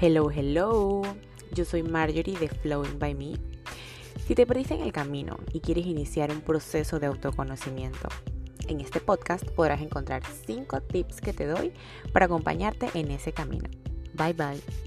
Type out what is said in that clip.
Hello, hello. Yo soy Marjorie de Flowing by Me. Si te perdiste en el camino y quieres iniciar un proceso de autoconocimiento, en este podcast podrás encontrar 5 tips que te doy para acompañarte en ese camino. Bye bye.